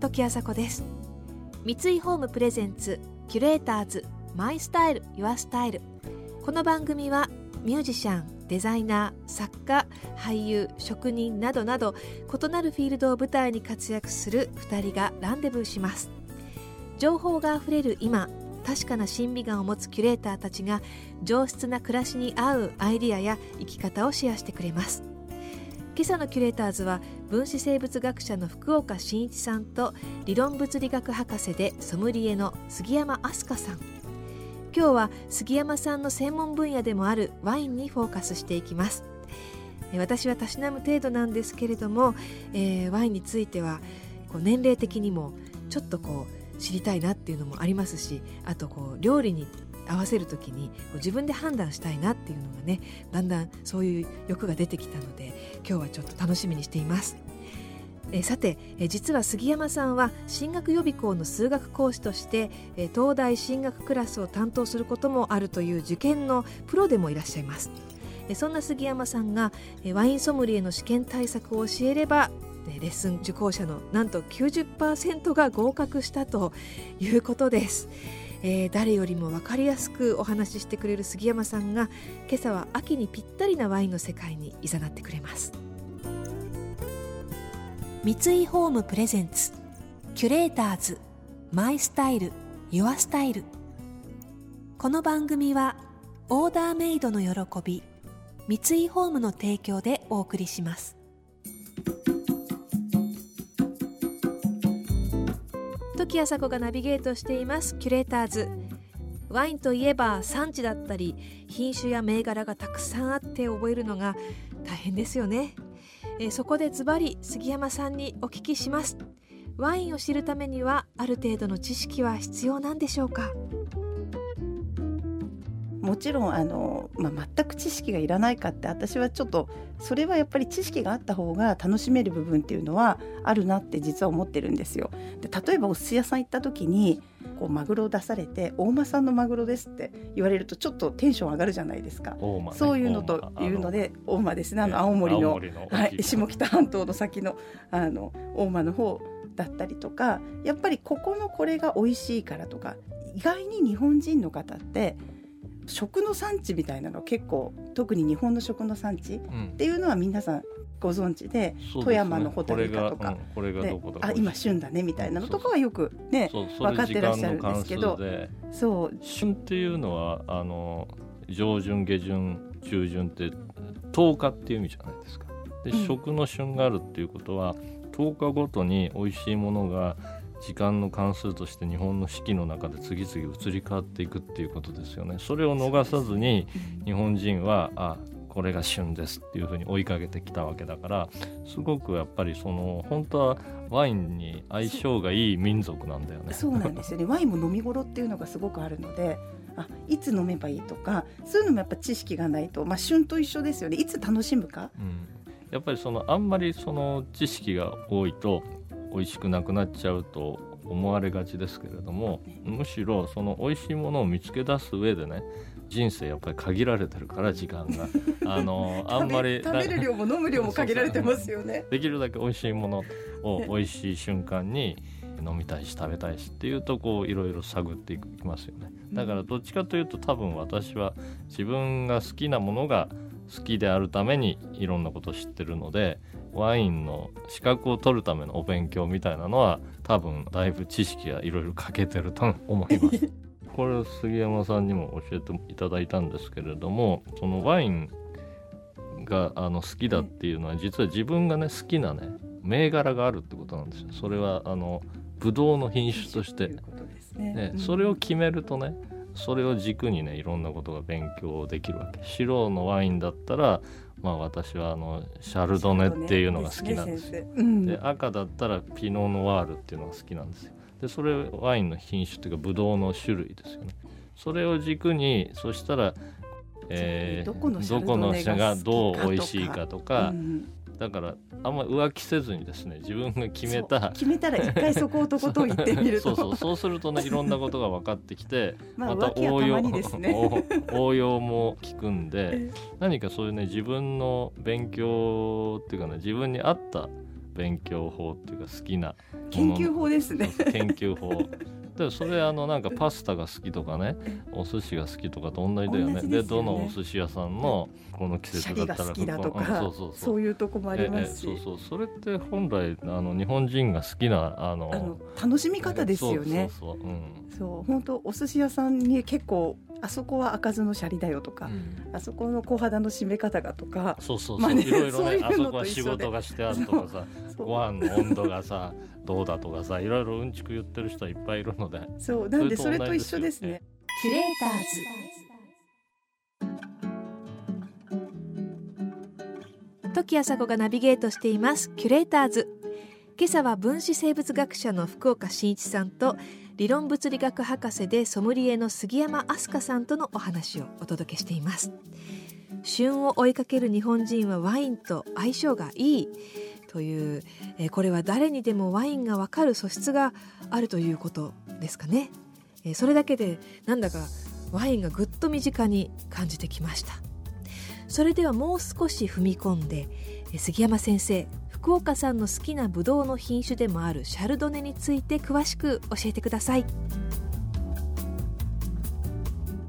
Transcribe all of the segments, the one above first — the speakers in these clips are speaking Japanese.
時あさこです。三井ホームプレゼンツキュレーターズマイスタイルユアスタイル。この番組はミュージシャンデザイナー作家俳優職人などなど異なるフィールドを舞台に活躍する2人がランデブーします。情報があふれる今確かな審美眼を持つキュレーターたちが上質な暮らしに合うアイディアや生き方をシェアしてくれます。今朝のキュレーターズは分子生物学者の福岡伸一さんと理論物理学博士でソムリエの杉山飛鳥さん。今日は杉山さんの専門分野でもあるワインにフォーカスしていきます。私はたしなむ程度なんですけれども、えー、ワインについてはこう年齢的にもちょっとこう知りたいなっていうのもありますしあとこう料理に合わせる時に自分で判断したいなっていうのがねだんだんそういう欲が出てきたので今日はちょっと楽しみにしています。えさてえ実は杉山さんは進学予備校の数学講師としてえ東大進学クラスを担当することもあるという受験のプロでもいらっしゃいますえそんな杉山さんがえワインソムリエの試験対策を教えればレッスン受講者のなんと90%が合格したということです。えー、誰よりも分かりやすくお話ししてくれる杉山さんが今朝は秋にぴったりなワインの世界に誘ってくれます。三井ホームプレゼンツキュレーターズマイスタイルユアスタイル。この番組はオーダーメイドの喜び三井ホームの提供でお送りします。時あさこがナビゲートしています。キュレーターズ。ワインといえば産地だったり品種や銘柄がたくさんあって覚えるのが大変ですよね。えそこでズバリ杉山さんにお聞きします。ワインを知るためにはある程度の知識は必要なんでしょうか？もちろんあの、まあ、全く知識がいらないかって私はちょっとそれはやっぱり知識があった方が楽しめる部分っていうのはあるなって実は思ってるんですよ。で例えばお寿司屋さん行った時にこうマグロを出されて大間産のマグロですって言われるとちょっとテンション上がるじゃないですか、ね、そういうのというので大間ですね。あの青森のはい、下北半島の先のあの大間の方だったりとかやっぱりここのこれが美味しいからとか意外に日本人の方って食の産地みたいなの結構特に日本の食の産地っていうのは皆さんご存知で、うん、富山のホタルイカとか、これがどこあ今旬だねみたいなのとかはよくね分かってらっしゃるんですけど。そう。旬っていうのはあの上旬下旬中旬って10日っていう意味じゃないですか。で、うん、食の旬があるっていうことは10日ごとに美味しいものが時間の関数として日本の四季の中で次々移り変わっていくっていうことですよね。それを逃さずに日本人はあこれが旬ですっていうふうに追いかけてきたわけだからすごくやっぱりその本当はワインに相性がいい民族なんだよね。そうなんですよね ワインも飲み頃っていうのがすごくあるのであいつ飲めばいいとかそういうのもやっぱ知識がないと、まあ、旬と一緒ですよねいつ楽しむか。うん、やっぱりそのあんまりその知識が多いと美味しくなくなっちゃうと思われがちですけれどもむしろその美味しいものを見つけ出す上でね人生やっぱり限られてるから時間が。あのあんまり食べる量も飲む量も限られてますよね。できるだけ美味しいものを美味しい瞬間に飲みたいし食べたいしっていうとこういろいろ探っていきますよね。だからどっちかというと多分私は自分が好きなものが好きであるためにいろんなことを知ってるのでワインの資格を取るためのお勉強みたいなのは多分だいぶ知識がいろいろ欠けてると思います。これ杉山さんにも教えていただいたんですけれどもそのワインがあの好きだっていうのは実は自分がね好きなね銘柄があるってことなんですよ。それはあのブドウの品種として、ね、ね、それを決めるとねそれを軸にねいろんなことが勉強できるわけ。白のワインだったらまあ私はあのシャルドネっていうのが好きなんですよ、うん、で赤だったらピノ・ノワールっていうのが好きなんですよ。でそれワインの品種っていうかブドウの種類ですよね。それを軸にそしたら、えー、どこの社がどう美味しいかとか、うん、だからあんま浮気せずにですね自分が決めた決めたら一回そこをとことん言ってみると。そうそうそうするとねいろんなことが分かってきて また応用にですね。応応用も効くんでえ何かそういうね自分の勉強っていうかね自分に合った勉強法っていうか好きな研究法ですね。研究法でそれあのなんかパスタが好きとかねお寿司が好きとかと同じだよね。でね。どのお寿司屋さんのこの季節だったら好きだとここうんかそうそうそう。そういうとこもありますし。ええそうそう。それって本来あの日本人が好きなあの楽しみ方ですよね。そうそうそう。うん。そう本当お寿司屋さんに結構あそこは開かずのシャリだよとか、うん。あそこの小肌の締め方がとかそうそうそう、まあねいろいろそういうあそこは仕事がしてあるとかさご飯の温度がさどうだとかさいろいろうんちく言ってる人はいっぱいいるので。そう。なんでそそれれと一緒ですね。キュレーターズ。時朝子がナビゲートしています。キュレーターズ。今朝は分子生物学者の福岡伸一さんと理論物理学博士でソムリエの杉山飛鳥さんとのお話をお届けしています。旬を追いかける日本人はワインと相性がいいという、えーこれは誰にでもワインがわかる素質があるということですかね、えーそれだけでなんだかワインがぐっと身近に感じてきました。それではもう少し踏み込んでえー杉山先生福岡さんの好きなブドウの品種でもあるシャルドネについて詳しく教えてください。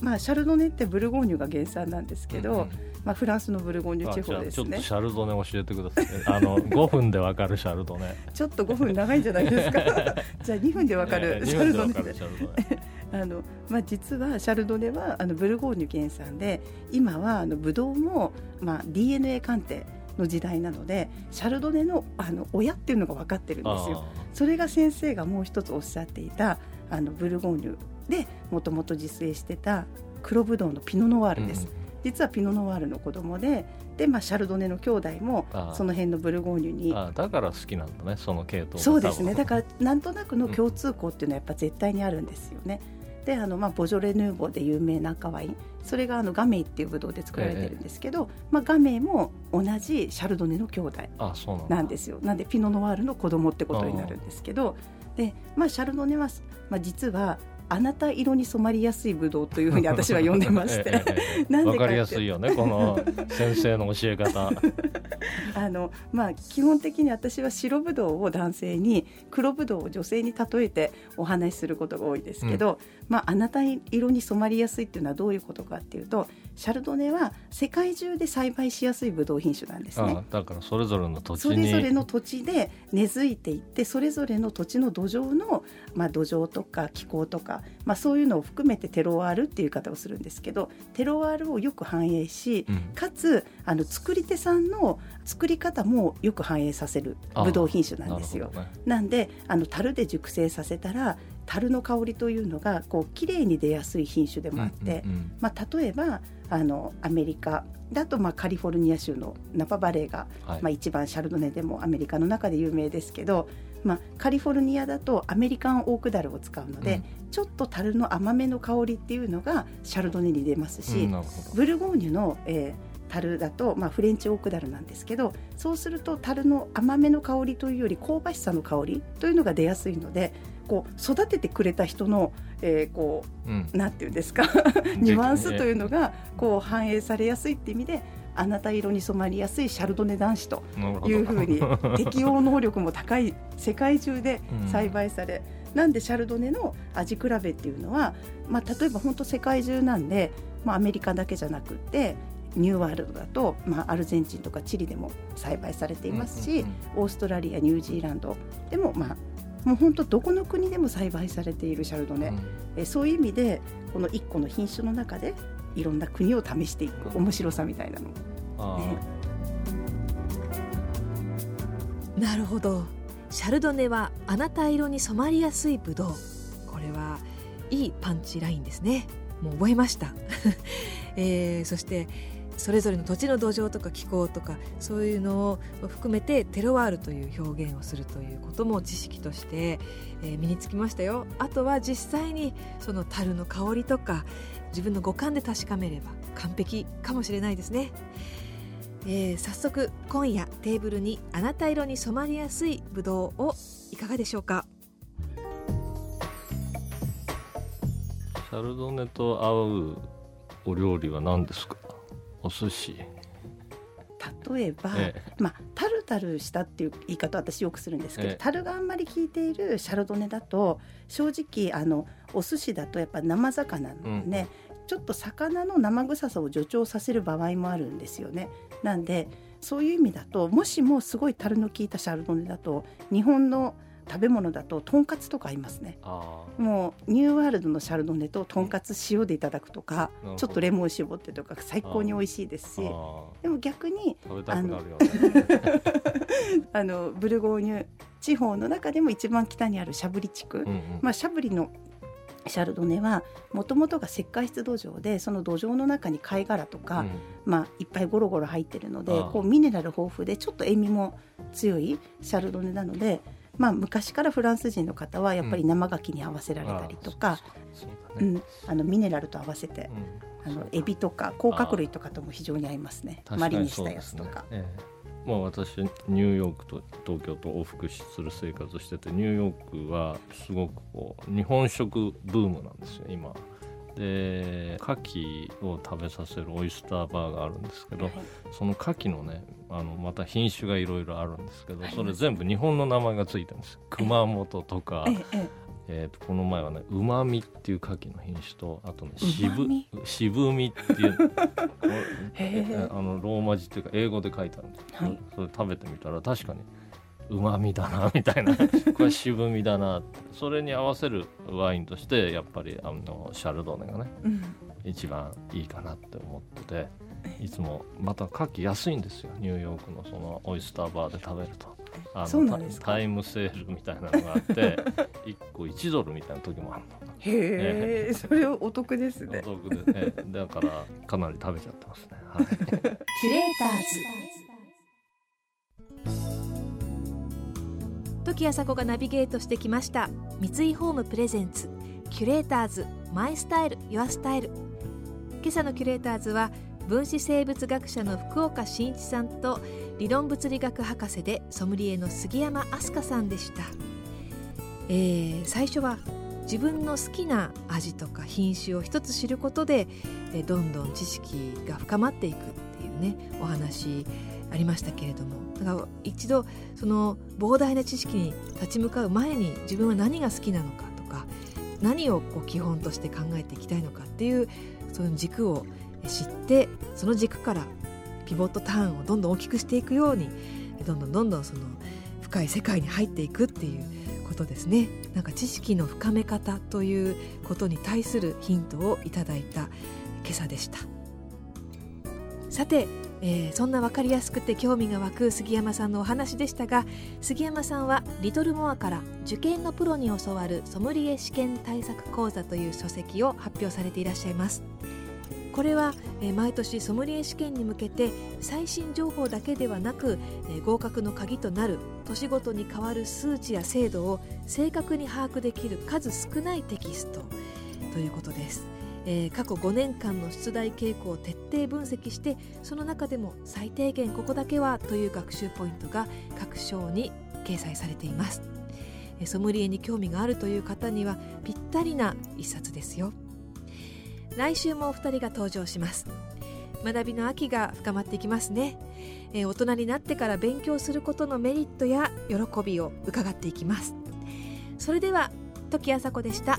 まあシャルドネってブルゴーニュが原産なんですけど、うんまあフランスのブルゴーニュ地方ですね。シャルドネ教えてください あの5分でわかるシャルドネちょっと5分長いんじゃないですか？じゃあ2分でわかるええシャルドネ。あのまあ実はシャルドネはあのブルゴーニュ原産で、今はあのブドウもまあ DNA 鑑定の時代なので、シャルドネのあの親っていうのが分かってるんですよ。それが先生がもう一つおっしゃっていたあのブルゴーニュでもともと自生してた黒ブドウのピノノワールです、実はピノノワールの子供でで、まあ、シャルドネの兄弟もその辺のブルゴーニュにあだから好きなんだねその系統がそうですね。だからなんとなくの共通項っていうのはやっぱ絶対にあるんですよね。であの、まあ、ボジョレ・ヌーボーで有名な赤ワインそれがあのガメイっていうブドウで作られてるんですけど、まあ、ガメイも同じシャルドネの兄弟あそうなんだ。なんですよ。なんでピノノワールの子供ってことになるんですけどで、まあ、シャルドネは、まあ、実はあなた色に染まりやすいブドウというふうに 私は呼んでましええて。わかりやすいよねこの先生の教え方。あの、まあ、基本的に私は白ブドウを男性に黒ブドウを女性に例えてお話しすることが多いですけど、まあ、あなた色に染まりやすいっていうのはどういうことかっていうとシャルドネは世界中で栽培しやすいブドウ品種なんですね。あだからそれぞれの土地そにれぞれの土地で根付いていってそれぞれの土地の土壌の、まあ、土壌とか気候とか、まあ、そういうのを含めてテロワールっていう言い方をするんですけどテロワールをよく反映し、うん。かつあの作り手さんの作り方もよく反映させるブドウ品種なんですよ。なね。なんであの樽で熟成させたら樽の香りというのがこう綺麗に出やすい品種でもあって、うんうん。まあ、例えばあのアメリカだとまあカリフォルニア州のナパバレーが、はい。まあ、一番シャルドネでもアメリカの中で有名ですけど、まあ、カリフォルニアだとアメリカンオークダルを使うので、ちょっと樽の甘めの香りっていうのがシャルドネに出ますし、うんブルゴーニュの、えー樽だと、まあ、フレンチオークダルなんですけどそうすると樽の甘めの香りというより香ばしさの香りというのが出やすいのでこう育ててくれた人の、えーこうん。うなんていうんですか？ニュアンスというのがこう反映されやすいって意味であなた色に染まりやすいシャルドネ男子というふうに 適応能力も高い世界中で栽培され、なんでシャルドネの味比べっていうのは、まあ、例えば本当世界中なんで、まあ、アメリカだけじゃなくってニューワールドだと、まあ、アルゼンチンとかチリでも栽培されていますし、うんうんうん。オーストラリアニュージーランドでも、まあ、もう本当どこの国でも栽培されているシャルドネ、えそういう意味でこの1個の品種の中でいろんな国を試していく面白さみたいなの。ね。なるほど。シャルドネはあなた色に染まりやすいブドウ。これはいいパンチラインですね。もう覚えました、えーそしてそれぞれの土地の土壌とか気候とかそういうのを含めてテロワールという表現をするということも知識として、え身につきましたよ。あとは実際にその樽の香りとか自分の五感で確かめれば完璧かもしれないですね。えー、早速今夜テーブルにあなた色に染まりやすいブドウをいかがでしょうか？シャルドネと合うお料理は何ですか？お寿司。例えば、ええ、まあ、タルタルしたっていう言い方私よくするんですけど、え、タルがあんまり効いているシャルドネだと正直あのお寿司だとやっぱ生魚なのでね、うん、ちょっと魚の生臭さを助長させる場合もあるんですよね。なんでそういう意味だともしもすごい樽の効いたシャルドネだと日本の食べ物だととんかつとか合いますね。もうニューワールドのシャルドネととんかつ塩でいただくとかちょっとレモン絞ってとか最高に美味しいですし。でも逆にあの あのブルゴーニュ地方の中でも一番北にあるシャブリ地区、うんうん、まあ、シャブリのシャルドネはもともとが石灰質土壌でその土壌の中に貝殻とか、うん、まあ、いっぱいゴロゴロ入ってるのでこうミネラル豊富でちょっと塩味も強いシャルドネなのでまあ、昔からフランス人の方はやっぱり生牡蠣に合わせられたりとか、うん、あのミネラルと合わせて、あのエビとか甲殻類とかとも非常に合いますね。マリにしたやつとか。まあ、私ニューヨークと東京と往復する生活をしててニューヨークはすごくこう日本食ブームなんですよ今。で牡蠣を食べさせるオイスターバーがあるんですけど、はい、その牡蠣のねあのまた品種がいろいろあるんですけどそれ全部日本の名前がついてるんです。熊本とか、えー、とこの前はねうまみっていう牡蠣の品種とあとね渋渋みっていう あのローマ字っていうか英語で書いてあるんです、はい、それ食べてみたら確かにうまみだなみたいな。これ渋みだな。それに合わせるワインとしてやっぱりあのシャルドネがね、うん、一番いいかなって思ってていつもまた牡蠣安いんですよ。ニューヨークのそのオイスターバーで食べると。あのタイムセールみたいなのがあって 1個1ドルみたいな時もあるの。へえ、それお得ですね。お得で、ね、だからかなり食べちゃってますね、はい、キュレーターズ時あさこがナビゲートしてきました。三井ホームプレゼンツ。キュレーターズマイスタイルユアスタイル。今朝のキュレーターズは分子生物学者の福岡伸一さんと理論物理学博士でソムリエの杉山飛鳥さんでした、えー、最初は自分の好きな味とか品種を一つ知ることで、えどんどん知識が深まっていくっていうねお話ありましたけれども。だから一度その膨大な知識に立ち向かう前に自分は何が好きなのかとか何をこう基本として考えていきたいのかっていうその軸を知ってその軸からピボットターンをどんどん大きくしていくようにどんどんどんどんその深い世界に入っていくっていうことですね。なんか知識の深め方ということに対するヒントをいただいた今朝でした。さてえー、そんな分かりやすくて興味が湧く杉山さんのお話でしたが杉山さんはリトルモアから受験のプロに教わるソムリエ試験対策講座という書籍を発表されていらっしゃいます。これは、えー、毎年ソムリエ試験に向けて最新情報だけではなく、えー、合格の鍵となる年ごとに変わる数値や精度を正確に把握できる数少ないテキストということです。えー、過去5年間の出題傾向を徹底分析してその中でも最低限ここだけはという学習ポイントが各章に掲載されています。ソムリエに興味があるという方にはぴったりな一冊ですよ。来週もお二人が登場します。学びの秋が深まっていきますね、えー、大人になってから勉強することのメリットや喜びを伺っていきます。それでは時あさこでした。